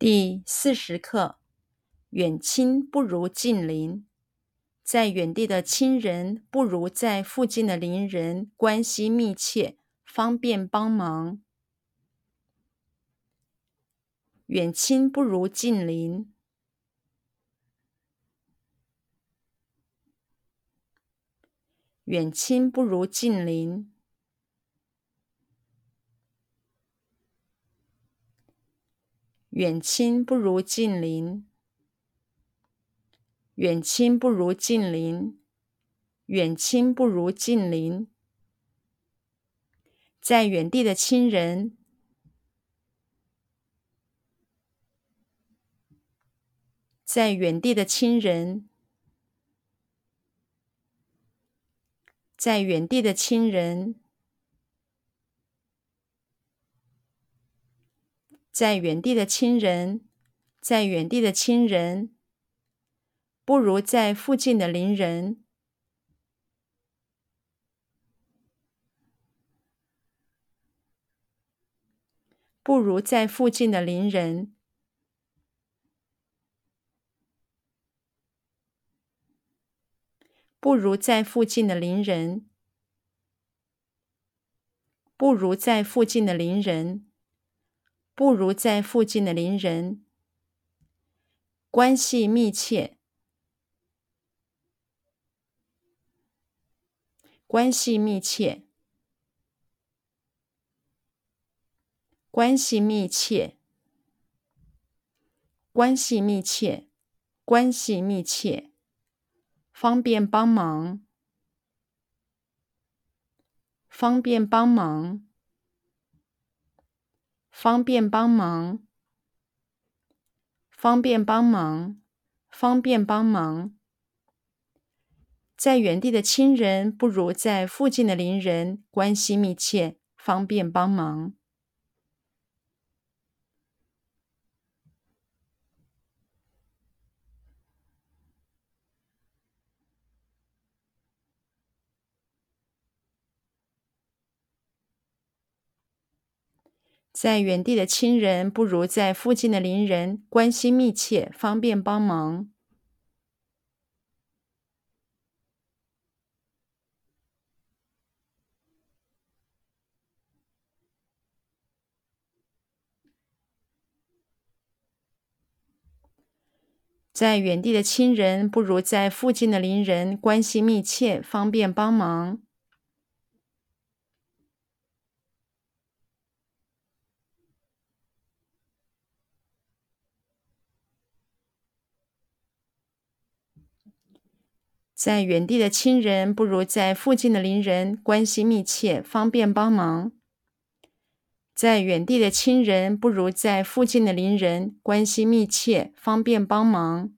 第四十课：远亲不如近邻，在远地的亲人不如在附近的邻人关系密切，方便帮忙。远亲不如近邻，远亲不如近邻。远亲不如近邻，远亲不如近邻，远亲不如近邻。在远地的亲人，在远地的亲人，在远地的亲人。在远地的亲人，在远地的亲人，不如在附近的邻人，不如在附近的邻人，不如在附近的邻人，不如在附近的邻人。不如在附近的邻人，关系密切，关系密切，关系密切，关系密切，关系密切，方便帮忙，方便帮忙。方便帮忙，方便帮忙，方便帮忙。在原地的亲人不如在附近的邻人关系密切，方便帮忙。在远地的亲人不如在附近的邻人关系密切，方便帮忙。在远地的亲人不如在附近的邻人关系密切，方便帮忙。在远地的亲人不如在附近的邻人关系密切，方便帮忙。在远地的亲人不如在附近的邻人关系密切，方便帮忙。